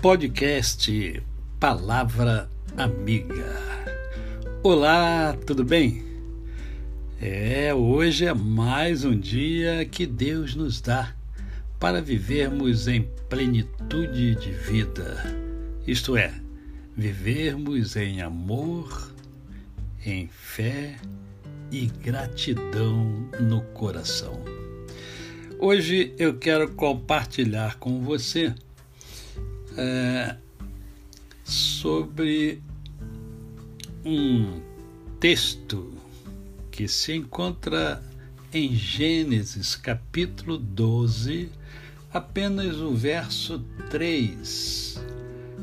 podcast Palavra Amiga. Olá, tudo bem? É, hoje é mais um dia que Deus nos dá para vivermos em plenitude de vida, isto é, vivermos em amor, em fé e gratidão no coração. Hoje eu quero compartilhar com você é, sobre um texto que se encontra em Gênesis capítulo 12, apenas o verso 3,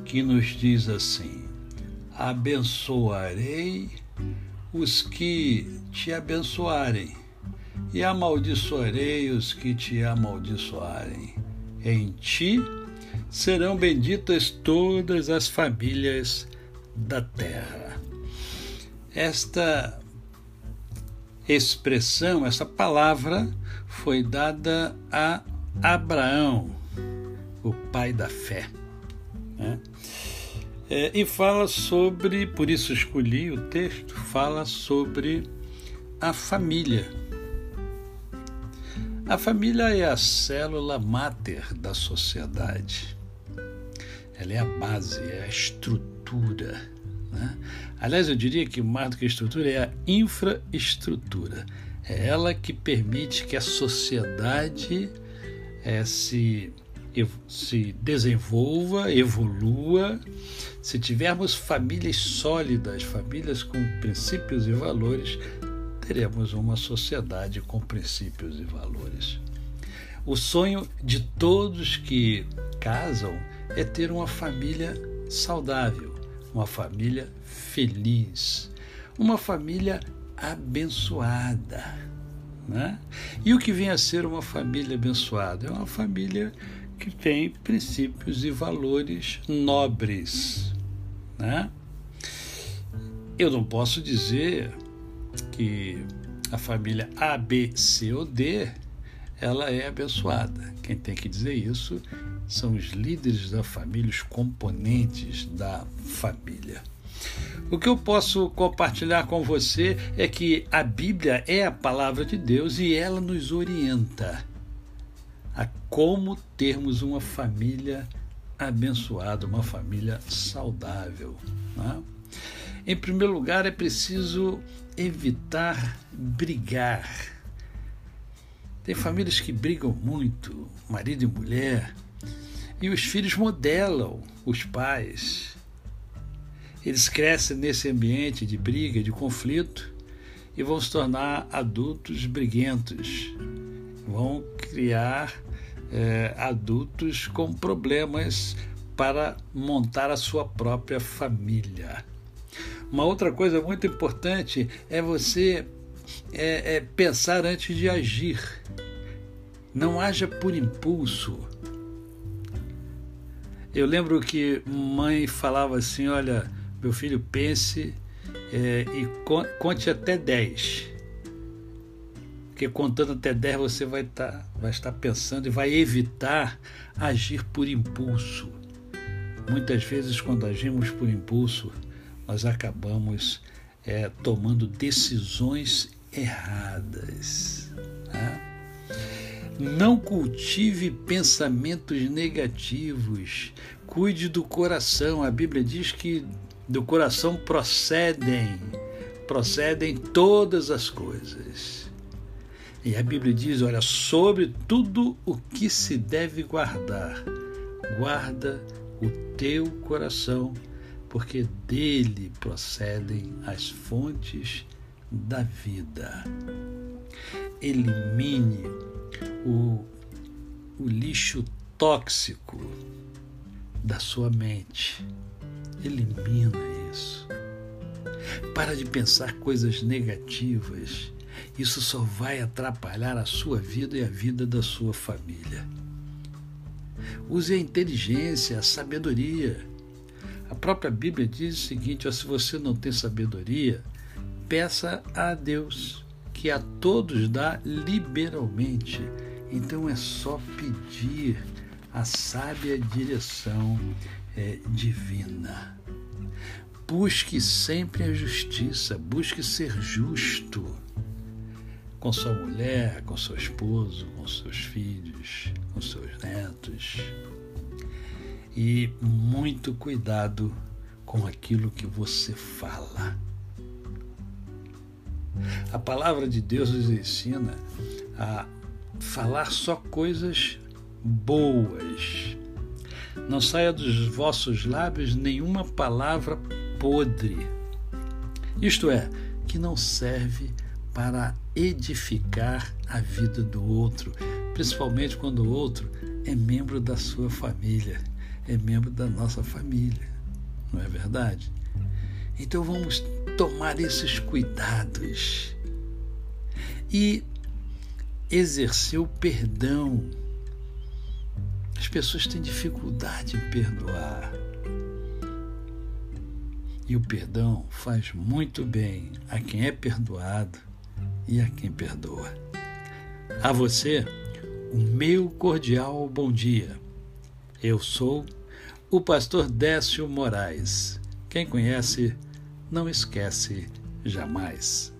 que nos diz assim: Abençoarei os que te abençoarem, e amaldiçoarei os que te amaldiçoarem. Em ti serão benditas todas as famílias da terra. Esta expressão, essa palavra, foi dada a Abraão, o pai da fé. Né? É, e fala sobre, por isso escolhi o texto, fala sobre a família. A família é a célula máter da sociedade. Ela é a base, é a estrutura. Né? Aliás, eu diria que mais do que estrutura é a infraestrutura. É ela que permite que a sociedade é, se, se desenvolva, evolua. Se tivermos famílias sólidas, famílias com princípios e valores, teremos uma sociedade com princípios e valores. O sonho de todos que casam é ter uma família saudável, uma família feliz, uma família abençoada. Né? E o que vem a ser uma família abençoada? É uma família que tem princípios e valores nobres. Né? Eu não posso dizer que a família A, B, C ou D ela é abençoada. Quem tem que dizer isso são os líderes da família, os componentes da família. O que eu posso compartilhar com você é que a Bíblia é a palavra de Deus e ela nos orienta a como termos uma família abençoada, uma família saudável. Né? Em primeiro lugar, é preciso evitar brigar. Tem famílias que brigam muito, marido e mulher, e os filhos modelam os pais. Eles crescem nesse ambiente de briga, de conflito, e vão se tornar adultos briguentos. Vão criar é, adultos com problemas para montar a sua própria família. Uma outra coisa muito importante é você é, é pensar antes de agir. Não haja por impulso. Eu lembro que mãe falava assim: olha, meu filho, pense é, e conte até 10. Porque contando até 10 você vai, tá, vai estar pensando e vai evitar agir por impulso. Muitas vezes, quando agimos por impulso, nós acabamos é, tomando decisões erradas. Tá? Não cultive pensamentos negativos. Cuide do coração. A Bíblia diz que do coração procedem, procedem todas as coisas. E a Bíblia diz: olha, sobre tudo o que se deve guardar, guarda o teu coração, porque dele procedem as fontes da vida. Elimine o, o lixo tóxico da sua mente. Elimina isso. Para de pensar coisas negativas. Isso só vai atrapalhar a sua vida e a vida da sua família. Use a inteligência, a sabedoria. A própria Bíblia diz o seguinte: ó, se você não tem sabedoria, peça a Deus, que a todos dá liberalmente. Então é só pedir a sábia direção é divina. Busque sempre a justiça, busque ser justo com sua mulher, com seu esposo, com seus filhos, com seus netos. E muito cuidado com aquilo que você fala. A palavra de Deus nos ensina a falar só coisas boas. Não saia dos vossos lábios nenhuma palavra podre. Isto é, que não serve para edificar a vida do outro, principalmente quando o outro é membro da sua família, é membro da nossa família. Não é verdade? Então vamos tomar esses cuidados e exercer o perdão. As pessoas têm dificuldade em perdoar. E o perdão faz muito bem a quem é perdoado e a quem perdoa. A você, o meu cordial bom dia. Eu sou o pastor Décio Moraes. Quem conhece, não esquece jamais.